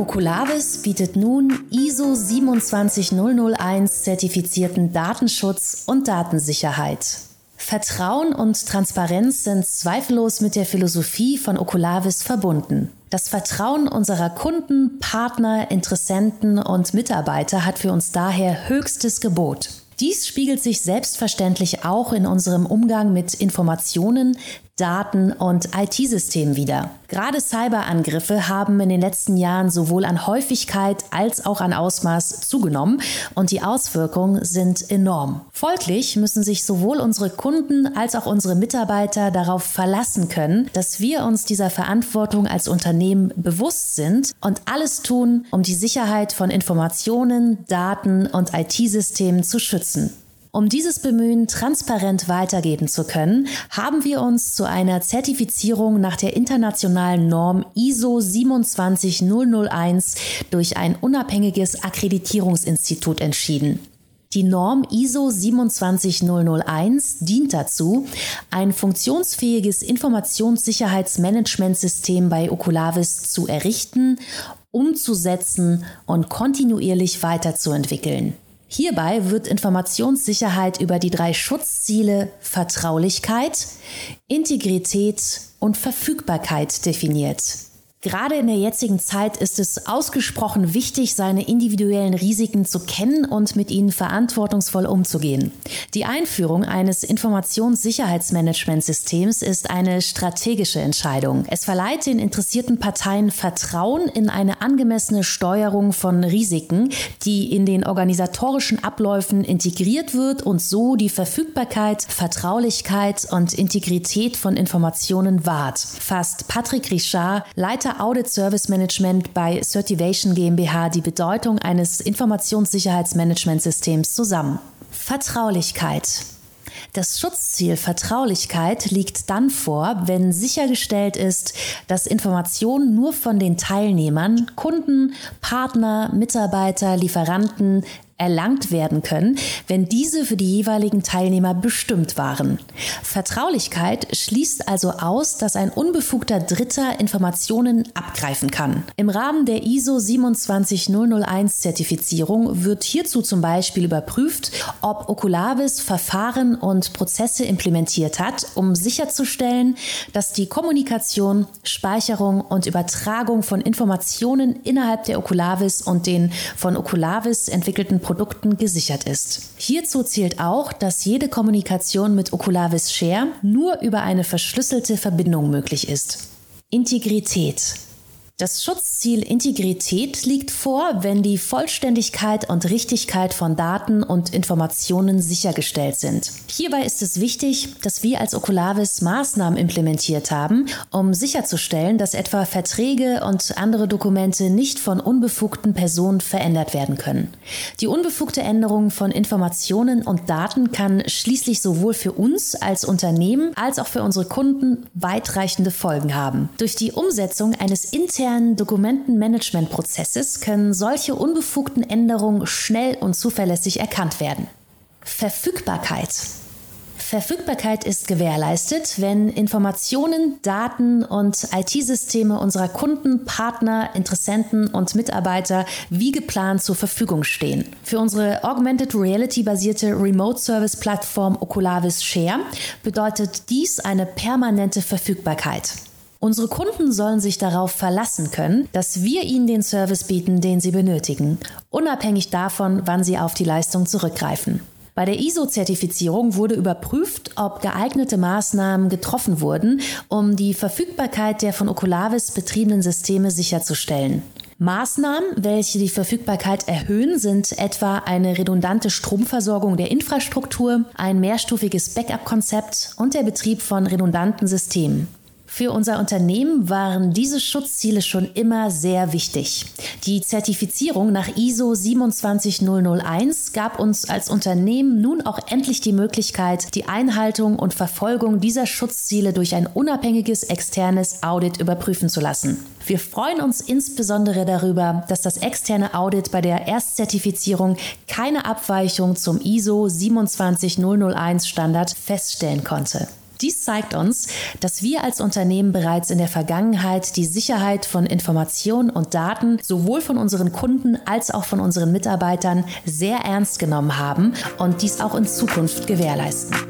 Oculavis bietet nun ISO 27001 zertifizierten Datenschutz und Datensicherheit. Vertrauen und Transparenz sind zweifellos mit der Philosophie von Oculavis verbunden. Das Vertrauen unserer Kunden, Partner, Interessenten und Mitarbeiter hat für uns daher höchstes Gebot. Dies spiegelt sich selbstverständlich auch in unserem Umgang mit Informationen, Daten und IT-Systemen wider. Gerade Cyberangriffe haben in den letzten Jahren sowohl an Häufigkeit als auch an Ausmaß zugenommen und die Auswirkungen sind enorm. Folglich müssen sich sowohl unsere Kunden als auch unsere Mitarbeiter darauf verlassen können, dass wir uns dieser Verantwortung als Unternehmen bewusst sind und alles tun, um die Sicherheit von Informationen, Daten und IT-Systemen zu schützen. Um dieses Bemühen transparent weitergeben zu können, haben wir uns zu einer Zertifizierung nach der internationalen Norm ISO 27001 durch ein unabhängiges Akkreditierungsinstitut entschieden. Die Norm ISO 27001 dient dazu, ein funktionsfähiges Informationssicherheitsmanagementsystem bei Oculavis zu errichten, umzusetzen und kontinuierlich weiterzuentwickeln. Hierbei wird Informationssicherheit über die drei Schutzziele Vertraulichkeit, Integrität und Verfügbarkeit definiert. Gerade in der jetzigen Zeit ist es ausgesprochen wichtig, seine individuellen Risiken zu kennen und mit ihnen verantwortungsvoll umzugehen. Die Einführung eines Informationssicherheitsmanagementsystems ist eine strategische Entscheidung. Es verleiht den interessierten Parteien Vertrauen in eine angemessene Steuerung von Risiken, die in den organisatorischen Abläufen integriert wird und so die Verfügbarkeit, Vertraulichkeit und Integrität von Informationen wahrt. Fasst Patrick Richard, Leiter Leiter Audit Service Management bei Certivation GmbH die Bedeutung eines Informationssicherheitsmanagementsystems zusammen. Vertraulichkeit. Das Schutzziel Vertraulichkeit liegt dann vor, wenn sichergestellt ist, dass Informationen nur von den Teilnehmern, Kunden, Partner, Mitarbeiter, Lieferanten, erlangt werden können, wenn diese für die jeweiligen Teilnehmer bestimmt waren. Vertraulichkeit schließt also aus, dass ein unbefugter Dritter Informationen abgreifen kann. Im Rahmen der ISO 27001 Zertifizierung wird hierzu zum Beispiel überprüft, ob Oculavis Verfahren und Prozesse implementiert hat, um sicherzustellen, dass die Kommunikation, Speicherung und Übertragung von Informationen innerhalb der Oculavis und den von Oculavis entwickelten Produkten gesichert ist. Hierzu zählt auch, dass jede Kommunikation mit Oculavis Share nur über eine verschlüsselte Verbindung möglich ist. Integrität. Das Schutzziel Integrität liegt vor, wenn die Vollständigkeit und Richtigkeit von Daten und Informationen sichergestellt sind. Hierbei ist es wichtig, dass wir als Oculavis Maßnahmen implementiert haben, um sicherzustellen, dass etwa Verträge und andere Dokumente nicht von unbefugten Personen verändert werden können. Die unbefugte Änderung von Informationen und Daten kann schließlich sowohl für uns als Unternehmen als auch für unsere Kunden weitreichende Folgen haben. Durch die Umsetzung eines internen internen Dokumentenmanagementprozesses können solche unbefugten Änderungen schnell und zuverlässig erkannt werden. Verfügbarkeit. Verfügbarkeit ist gewährleistet, wenn Informationen, Daten und IT-Systeme unserer Kunden, Partner, Interessenten und Mitarbeiter wie geplant zur Verfügung stehen. Für unsere Augmented Reality basierte Remote Service Plattform Oculavis Share bedeutet dies eine permanente Verfügbarkeit. Unsere Kunden sollen sich darauf verlassen können, dass wir ihnen den Service bieten, den sie benötigen, unabhängig davon, wann sie auf die Leistung zurückgreifen. Bei der ISO-Zertifizierung wurde überprüft, ob geeignete Maßnahmen getroffen wurden, um die Verfügbarkeit der von Oculavis betriebenen Systeme sicherzustellen. Maßnahmen, welche die Verfügbarkeit erhöhen, sind etwa eine redundante Stromversorgung der Infrastruktur, ein mehrstufiges Backup-Konzept und der Betrieb von redundanten Systemen. Für unser Unternehmen waren diese Schutzziele schon immer sehr wichtig. Die Zertifizierung nach ISO 27001 gab uns als Unternehmen nun auch endlich die Möglichkeit, die Einhaltung und Verfolgung dieser Schutzziele durch ein unabhängiges externes Audit überprüfen zu lassen. Wir freuen uns insbesondere darüber, dass das externe Audit bei der Erstzertifizierung keine Abweichung zum ISO 27001 Standard feststellen konnte. Dies zeigt uns, dass wir als Unternehmen bereits in der Vergangenheit die Sicherheit von Informationen und Daten sowohl von unseren Kunden als auch von unseren Mitarbeitern sehr ernst genommen haben und dies auch in Zukunft gewährleisten.